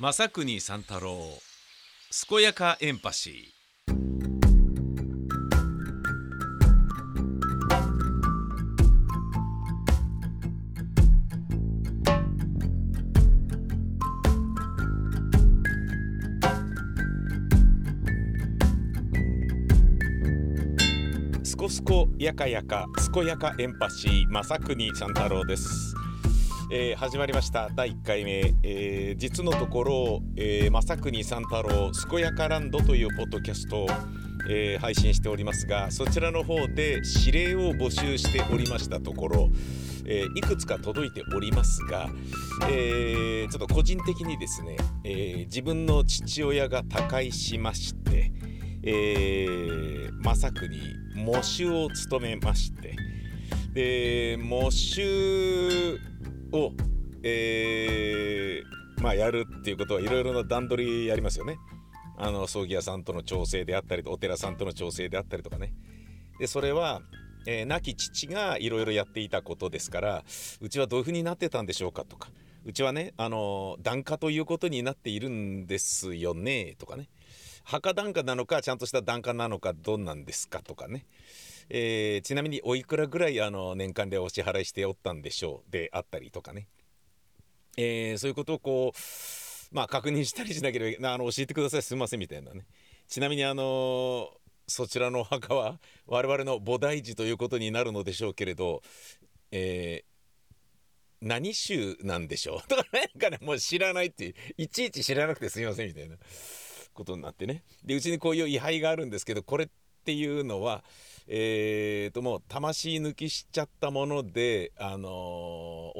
正国三太郎健やかエンパシー。すこすこやかやか健やかエンパシー正国三太郎です、えー始まりました。第1回目、えー実のところ、えー、正国三太郎健やかランドというポッドキャストを、えー配信しておりますがそちらの方で指令を募集しておりましたところ、えーいくつか届いておりますが、えーちょっと個人的にですね、えー自分の父親が他界しまして、えー、正国喪主を務めましてで喪主を、えーまあ、やるっていうことはいろいろな段取りやりますよね。あの葬儀屋さんとの調整であったりお寺さんとの調整であったりとかね。でそれは、えー亡き父がいろいろやっていたことですからうちはどういうふうになってたんでしょうかとかうちはねあの檀家ということになっているんですよねとかね墓檀家なのかちゃんとした檀家なのかどうなんですかとかね、えーちなみにおいくらぐらいあの年間でお支払いしておったんでしょうであったりとかね、えーそういうことをこうまあ確認したりしなければあの教えてください。すいませんみたいなね。ちなみにあのそちらのお墓は我々の菩提寺ということになるのでしょうけれど、えー何宗なんでしょう？とかなんかねもう知らないっていういちいち知らなくてすいませんみたいなことになってね。でうちにこういう位牌があるんですけどこれっていうのはえー、ともう魂抜きしちゃったものであのー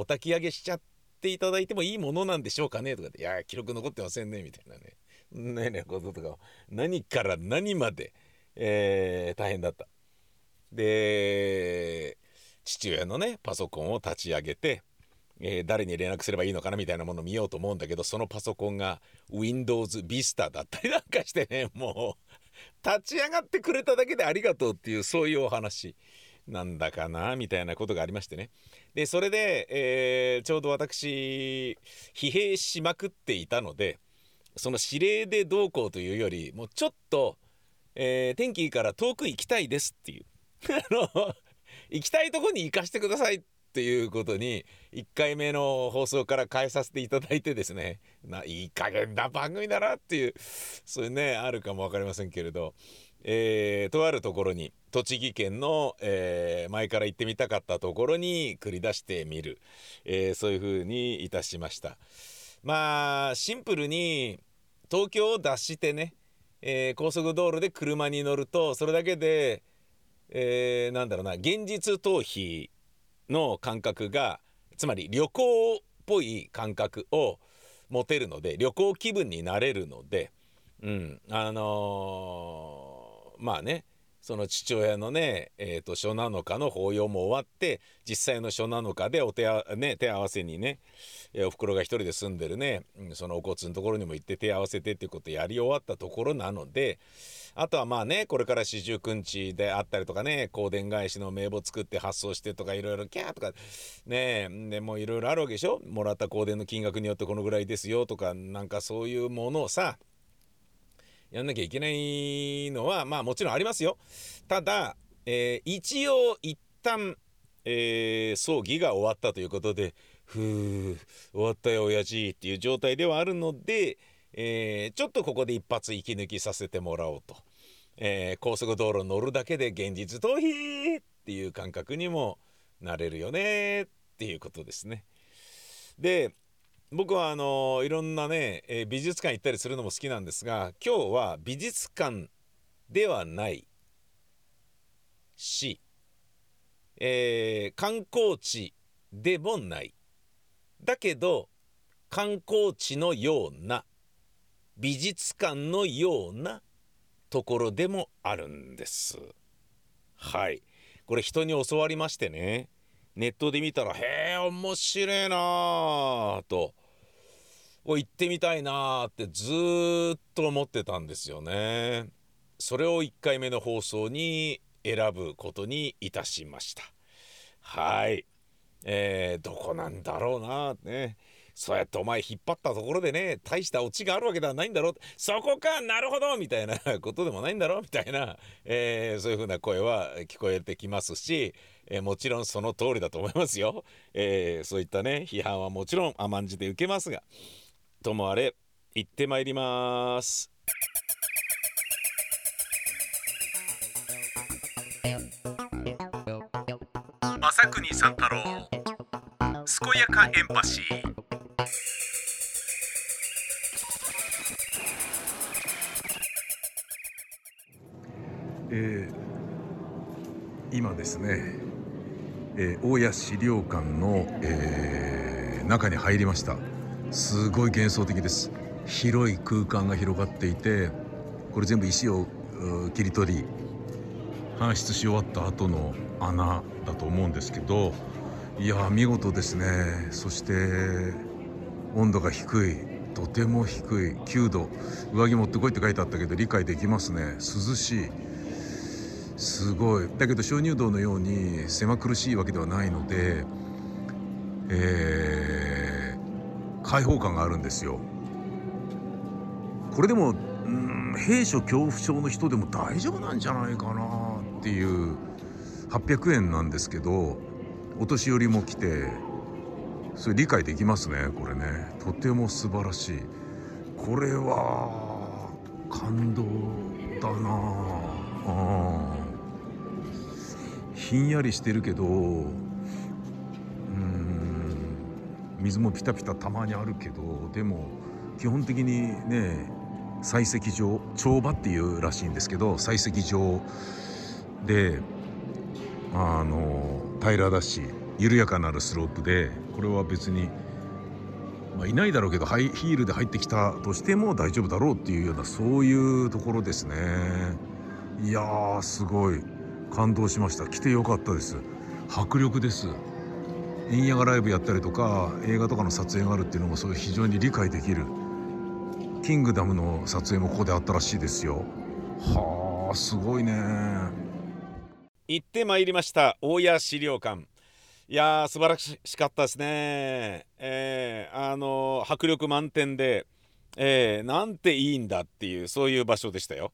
お焚き上げしちゃっていただいてもいいものなんでしょうかねとかで「いや記録残ってませんね」みたいなねねえねえこととか何から何まで、えー大変だった。で父親のねパソコンを立ち上げて、えー誰に連絡すればいいのかなみたいなものを見ようと思うんだけどそのパソコンが Windows Vista だったりなんかしてねもう立ち上がってくれただけでありがとうっていうそういうお話なんだかなみたいなことがありましてね。でそれで、えーちょうど私疲弊しまくっていたのでその指令でどうこうというよりもうちょっと、えー天気いいから遠く行きたいですっていう。あの行きたいとこに行かせてくださいっていうことに1回目の放送から変えさせていただいてですね。ないい加減な番組だなっていうそういうねあるかも分かりませんけれど、えーとあるところに栃木県の、えー前から行ってみたかったところに繰り出してみる、えーそういうふうにいたしました。まあシンプルに東京を脱してね、えー高速道路で車に乗るとそれだけで、えーなんだろうな現実逃避の感覚がつまり旅行っぽい感覚を持てるので旅行気分になれるので、うん、あのーまあねその父親のね、えー、と初七日の法要も終わって実際の初七日でお手、ね、手合わせにね、えーおふくろが一人で住んでるね、うんそのお骨のところにも行って手合わせてっていうことをやり終わったところなのであとはまあねこれから四十九日であったりとかね香典返しの名簿作って発送してとかいろいろキャーとかねでもいろいろあるわけでしょ？もらった香典の金額によってこのぐらいですよとかなんかそういうものをさやんなきゃいけないのはまあもちろんありますよ。ただ、えー一応一旦、えー葬儀が終わったということで「ふう終わったよ親父」っていう状態ではあるので、えーちょっとここで一発息抜きさせてもらおうと、えー高速道路乗るだけで現実逃避っていう感覚にもなれるよねっていうことですね。で僕はあのいろんなね、美術館行ったりするのも好きなんですが今日は美術館ではないし、えー観光地でもない。だけど観光地のような美術館のようなところでもあるんです。はい。これ人に教わりましてね。ネットで見たら「へえ面白いなあ」と「お行ってみたいなあ」ってずっと思ってたんですよね。それを1回目の放送に選ぶことにいたしました。はい。えー、どこなんだろうなねそうやってお前引っ張ったところでね大したオチがあるわけではないんだろうそこかなるほどみたいなことでもないんだろうみたいな、えー、そういうふうな声は聞こえてきますし、えー、もちろんその通りだと思いますよ、えー、そういったね批判はもちろん甘んじて受けますがともあれ行ってまいります。朝国三太郎健やかエンパシーえー、今ですね、えー、大谷資料館の、えー、中に入りました。すごい幻想的です。広い空間が広がっていてこれ全部石を切り取り搬出し終わった後の穴だと思うんですけどいや見事ですね。そして温度が低い。とても低い。9度。上着持ってこいって書いてあったけど理解できますね。涼しい。すごい。だけど鍾乳洞のように狭苦しいわけではないので、えー、開放感があるんですよ。これでもうん兵所恐怖症の人でも大丈夫なんじゃないかなっていう800円なんですけどお年寄りも来てそれ理解できますねこれね。とても素晴らしい。これは感動だなあひんやりしてるけどうん水もピタピタたまにあるけどでも基本的にね採石場帳場っていうらしいんですけど採石場であの平らだし緩やかなるスロープでこれは別に、まあ、いないだろうけどハイヒールで入ってきたとしても大丈夫だろうっていうようなそういうところですね。いやーすごい。感動しました。来てよかったです。迫力です。円野がライブやったりとか映画とかの撮影があるっていうのもそれ非常に理解できる。キングダムの撮影もここであったらしいですよ。はあすごいね。行ってまいりました。大谷資料館。いやー素晴らしかったですね。えー、あのー、迫力満点でえー、なんていいんだっていうそういう場所でしたよ。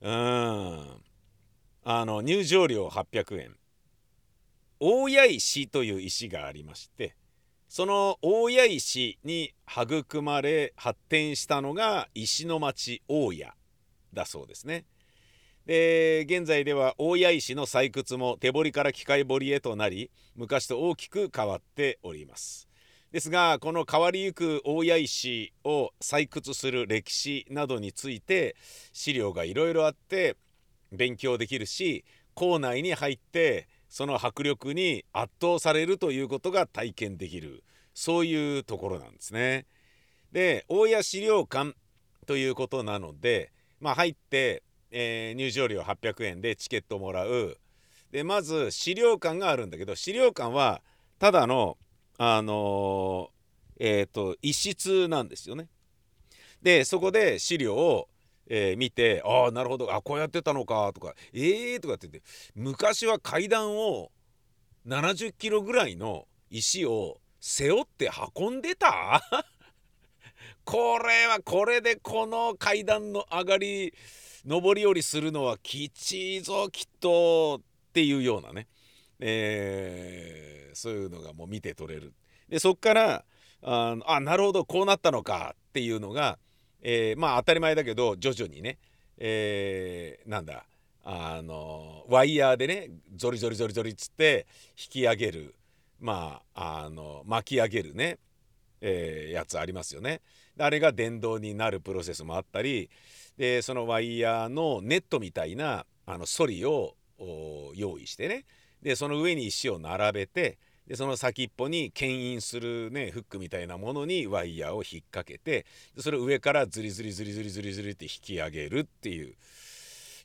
うんあの入場料800円大谷石という石がありましてその大谷石に育まれ発展したのが石の町大谷だそうですね。で現在では大谷石の採掘も手掘りから機械掘りへとなり昔と大きく変わっております。ですがこの変わりゆく大谷石を採掘する歴史などについて資料がいろいろあって勉強できるし校内に入ってその迫力に圧倒されるということが体験できるそういうところなんですね。で大谷資料館ということなので、まあ、入って、えー、入場料800円でチケットもらうでまず資料館があるんだけど資料館はただのあのー、えっ、ー、と一室なんですよね。でそこで資料をえー、見てああなるほど。あこうやってたのかとかええー、とかって言って昔は階段を70キロぐらいの石を背負って運んでた？これはこれでこの階段の上がり上り下りするのはきちいぞきっとっていうようなね、えー、そういうのがもう見て取れる。でそっからああなるほど。こうなったのかっていうのがえー、まあ当たり前だけど徐々にね、えー、なんだ。あのワイヤーでねゾリゾリゾリゾリっつって引き上げる。まああの巻き上げるね、えー、やつありますよね。あれが電動になるプロセスもあったりでそのワイヤーのネットみたいなあのソリを用意してね。でその上に石を並べてでその先っぽに牽引するねフックみたいなものにワイヤーを引っ掛けてそれを上からズリズリズリズリズリズリって引き上げるっていう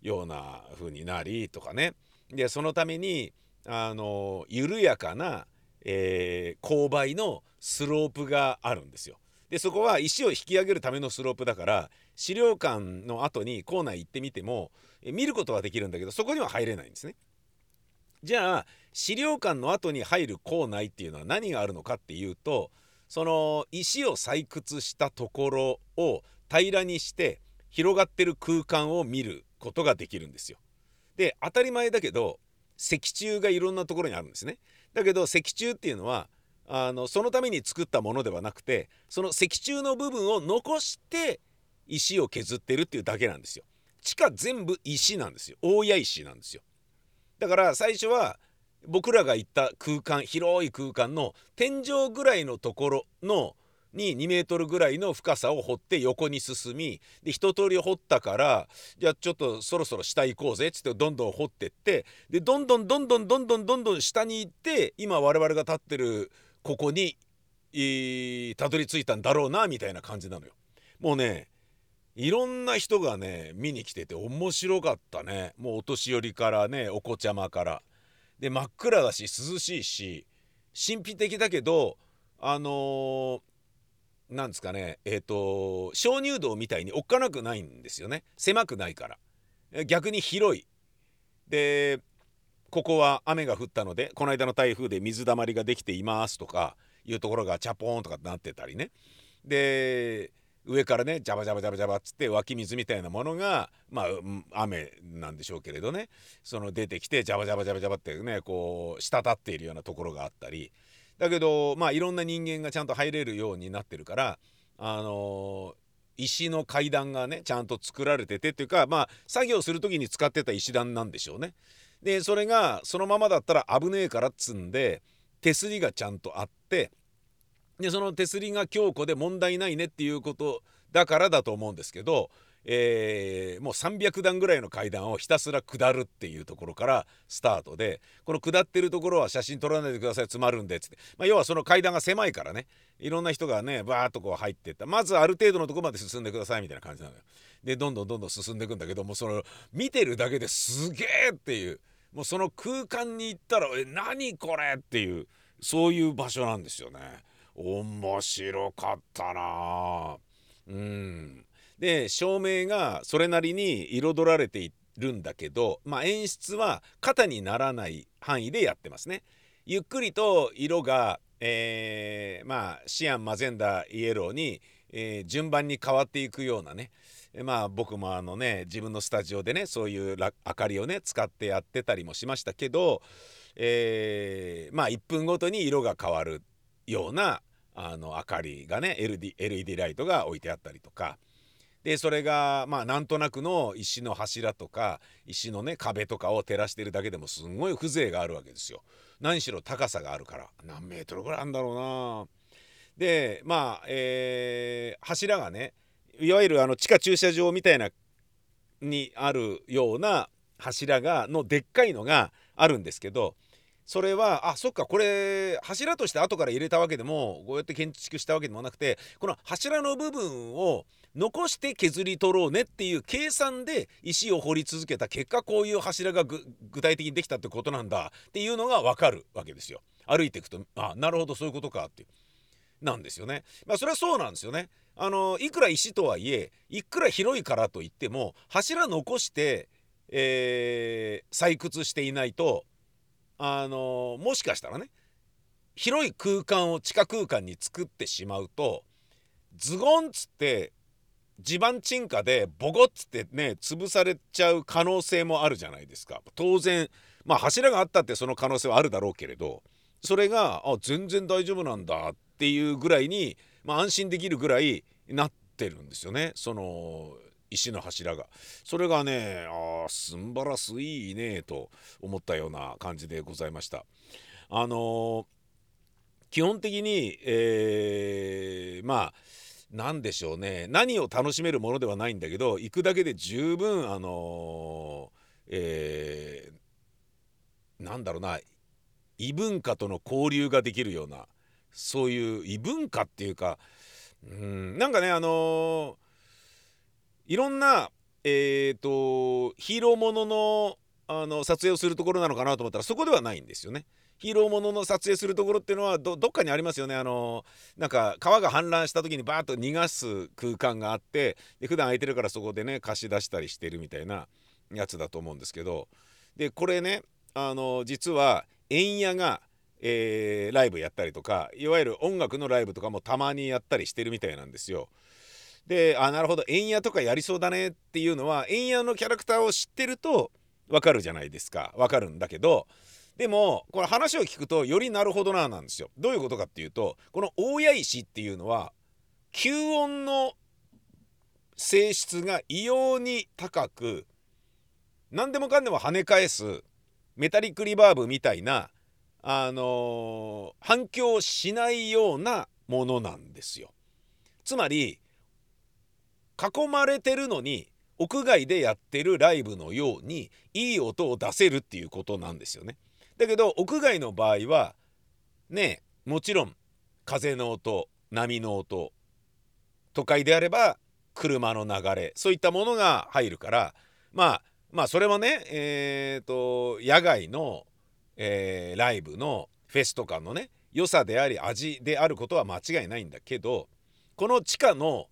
ような風になりとかねでそのためにあの緩やかな、えー、勾配のスロープがあるんですよ。でそこは石を引き上げるためのスロープだから資料館の後に校内行ってみても見ることはできるんだけどそこには入れないんですね。じゃあ資料館の後に入る構内っていうのは何があるのかっていうとその石を採掘したところを平らにして広がってる空間を見ることができるんですよ。で当たり前だけど石柱がいろんなところにあるんですね。だけど石柱っていうのはあのそのために作ったものではなくてその石柱の部分を残して石を削ってるっていうだけなんですよ。地下全部石なんですよ大谷石なんですよ。だから最初は僕らが行った空間広い空間の天井ぐらいのところのに2メートルぐらいの深さを掘って横に進みで一通り掘ったからじゃあちょっとそろそろ下行こうぜっつってどんどん掘ってってでどんどんどんどんどんどんどんどん下に行って今我々が立ってるここにたどり着いたんだろうなみたいな感じなのよ。もうねいろんな人がね見に来てて面白かったねもうお年寄りからねお子ちゃまから。で真っ暗だし涼しいし神秘的だけどあのー、なんですかねえっ、ー、と鍾乳洞みたいにおっかなくないんですよね。狭くないから。逆に広い。でここは雨が降ったのでこの間の台風で水だまりができていますとかいうところがチャポーンとかなってたりね。で上からねジャバジャバジャバジャバっつって湧き水みたいなものがまあ雨なんでしょうけれどねその出てきてジャバジャバジャバジャバってねこう滴っているようなところがあったりだけどまあいろんな人間がちゃんと入れるようになってるからあの石の階段がねちゃんと作られててっていうかまあ作業する時に使ってた石段なんでしょうね。でそれがそのままだったら危ねえからっつんで手すりがちゃんとあってでその手すりが強固で問題ないねっていうことだからだと思うんですけど、えー、もう300段ぐらいの階段をひたすら下るっていうところからスタートでこの下ってるところは写真撮らないでください詰まるんでっつって、まあ、要はその階段が狭いからねいろんな人がねバーッとこう入ってったまずある程度のとこまで進んでくださいみたいな感じなのよ。でどんどんどんどん進んでいくんだけどもその見てるだけですげえっていうもうその空間に行ったら「え何これ!」っていうそういう場所なんですよね。面白かったな。うん。で照明がそれなりに彩られているんだけど、まあ、演出は肩にならない範囲でやってますね。ゆっくりと色が、えー、まあシアンマゼンダイエローに、えー、順番に変わっていくようなね。まあ僕もあのね自分のスタジオでねそういう明かりをね使ってやってたりもしましたけど、えー、まあ1分ごとに色が変わるようなあの明かりがね LED, LED ライトが置いてあったりとかでそれがまあなんとなくの石の柱とか石のね壁とかを照らしてるだけでもすんごい風情があるわけですよ。何しろ高さがあるから何メートルぐらいあるんだろうな。でまあ、えー、柱がねいわゆるあの地下駐車場みたいなにあるような柱がのでっかいのがあるんですけどそれはあそっかこれ柱として後から入れたわけでもこうやって建築したわけでもなくてこの柱の部分を残して削り取ろうねっていう計算で石を掘り続けた結果こういう柱が具体的にできたってことなんだっていうのが分かるわけですよ。歩いていくとあなるほどそういうことかってなんですよね。まあそれはそうなんですよね。あのいくら石とはいえいくら広いからといっても柱残して、えー、採掘していないとあのもしかしたらね広い空間を地下空間に作ってしまうとズゴンっつって地盤沈下でボコッつってね潰されちゃう可能性もあるじゃないですか。当然まあ柱があったってその可能性はあるだろうけれどそれがあ全然大丈夫なんだっていうぐらいに、まあ、安心できるぐらいなってるんですよね。その石の柱が。それがねああすんばらすいいねと思ったような感じでございました。あのー、基本的に、えー、まあ何でしょうね。何を楽しめるものではないんだけど行くだけで十分あのー、えー、なんだろうな。異文化との交流ができるようなそういう異文化っていうかうんなんかねあのーいろんな、えーと、ヒーローもののあの撮影をするところなのかなと思ったらそこではないんですよね。ヒーローものの撮影するところっていうのはどっかにありますよねあのなんか川が氾濫した時にバーッと逃がす空間があってで普段空いてるからそこでね貸し出したりしてるみたいなやつだと思うんですけどでこれねあの実は円屋が、えーライブやったりとかいわゆる音楽のライブとかもたまにやったりしてるみたいなんですよ。であなるほど円屋とかやりそうだねっていうのは円屋のキャラクターを知ってるとわかるじゃないですかわかるんだけどでもこれ話を聞くとよりなるほどななんですよ。どういうことかっていうとこの大谷石っていうのは吸音の性質が異様に高く何でもかんでも跳ね返すメタリックリバーブみたいな、あのー反響しないようなものなんですよ。つまり囲まれてるのに屋外でやってるライブのようにいい音を出せるっていうことなんですよね。だけど屋外の場合はねもちろん風の音波の音都会であれば車の流れそういったものが入るからまあまあそれはねえー、と野外の、えーライブのフェスとかのね良さであり味であることは間違いないんだけどこの地下の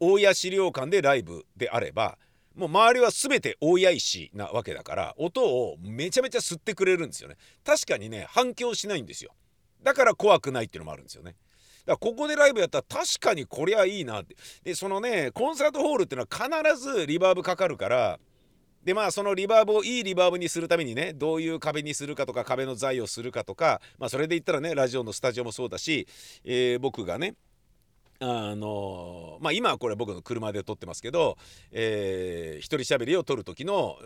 大谷資料館でライブであればもう周りは全て大谷石なわけだから音をめちゃめちゃ吸ってくれるんですよね。確かにね反響しないんですよ。だから怖くないっていうのもあるんですよね。だからここでライブやったら確かにこりゃいいなって。でそのねコンサートホールっていうのは必ずリバーブかかるからでまあそのリバーブをいいリバーブにするためにねどういう壁にするかとか壁の材をするかとかまあそれで言ったらねラジオのスタジオもそうだし、えー僕がねあのまあ今はこれ僕の車で撮ってますけど、えー一人喋りを撮る時の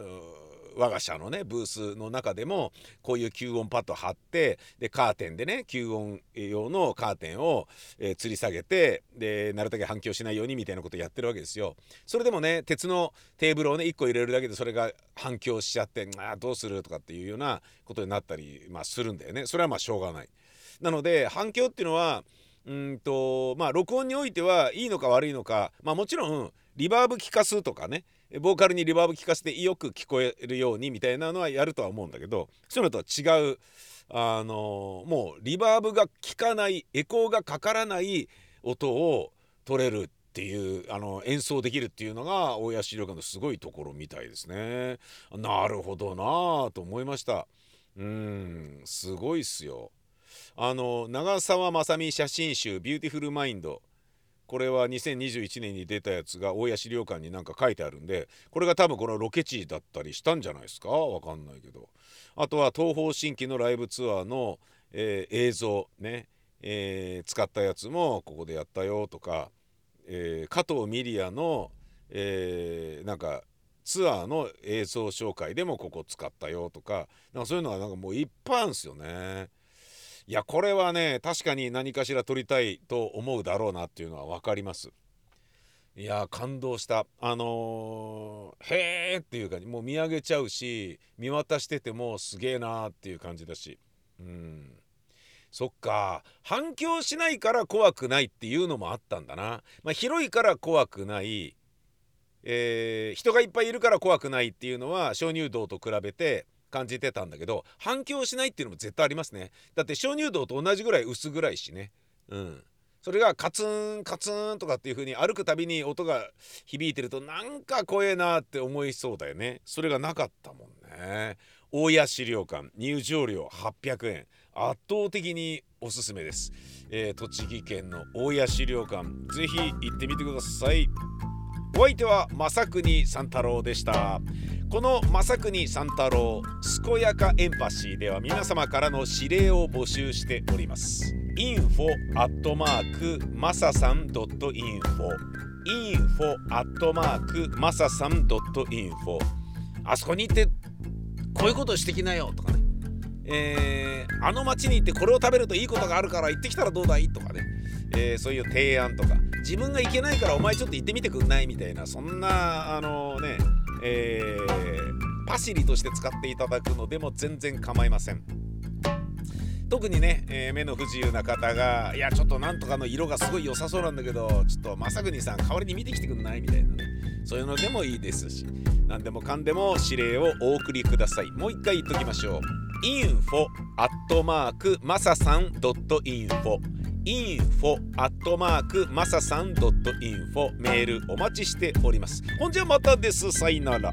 我が社のねブースの中でもこういう吸音パッド貼ってでカーテンでね吸音用のカーテンを、えー吊り下げてでなるだけ反響しないようにみたいなことやってるわけですよ。それでもね鉄のテーブルをね1個入れるだけでそれが反響しちゃってあどうするとかっていうようなことになったり、まあ、するんだよね。それはまあしょうがない。なので反響っていうのはうんとまあ録音においてはいいのか悪いのかまあもちろんリバーブ効かすとかねボーカルにリバーブ効かせてよく聞こえるようにみたいなのはやるとは思うんだけどそういうのとは違うあのもうリバーブが効かないエコーがかからない音を取れるっていうあの演奏できるっていうのが大谷資料館のすごいところみたいですね。なるほどなぁと思いました。うんすごいっすよ。あの長澤まさみ写真集「ビューティフルマインド」これは2021年に出たやつが大谷資料館になんか書いてあるんでこれが多分このロケ地だったりしたんじゃないですか？わかんないけど。あとは東方神起のライブツアーの、えー映像ね、えー使ったやつもここでやったよとか、えー加藤ミリアの、えなんかツアーの映像紹介でもここ使ったよとかなんかそういうのはなんかもういっぱいあるんですよね。いやこれはね確かに何かしら撮りたいと思うだろうなっていうのは分かります。いや感動した。あのー、へーっていうかもう見上げちゃうし見渡しててもすげえなーっていう感じだし。うん。そっか。反響しないから怖くないっていうのもあったんだな、まあ、広いから怖くない、えー人がいっぱいいるから怖くないっていうのは鍾乳洞と比べて感じてたんだけど反響しないっていうのも絶対ありますね。だって鍾乳洞と同じぐらい薄暗いしね。うん。それがカツンカツンとかっていう風に歩くたびに音が響いてるとなんか怖えなって思いそうだよね。それがなかったもんね。大谷資料館入場料800円圧倒的におすすめです、えー栃木県の大谷資料館ぜひ行ってみてください。お相手は正国三太郎でした。この正国三太郎健やかエンパシーでは皆様からの指令を募集しております。info アットマークマサさん .info info アットマークマサさん .info あそこに行ってこういうことしてきなよとかね。えーあの町に行ってこれを食べるといいことがあるから行ってきたらどうだいとかね、えーそういう提案とか。自分が行けないからお前ちょっと行ってみてくんない？みたいなそんなあのね、えーパシリとして使っていただくのでも全然構いません。特にね、えー目の不自由な方が「いやちょっとなんとかの色がすごい良さそうなんだけどちょっと正国さん代わりに見てきてくんない?」みたいなねそういうのでもいいですし何でもかんでも指令をお送りくださいもう一回言っときましょう info アットマークマサさん .info info アットマークマサさん .info メールお待ちしております。ほんじゃまたです。さいなら。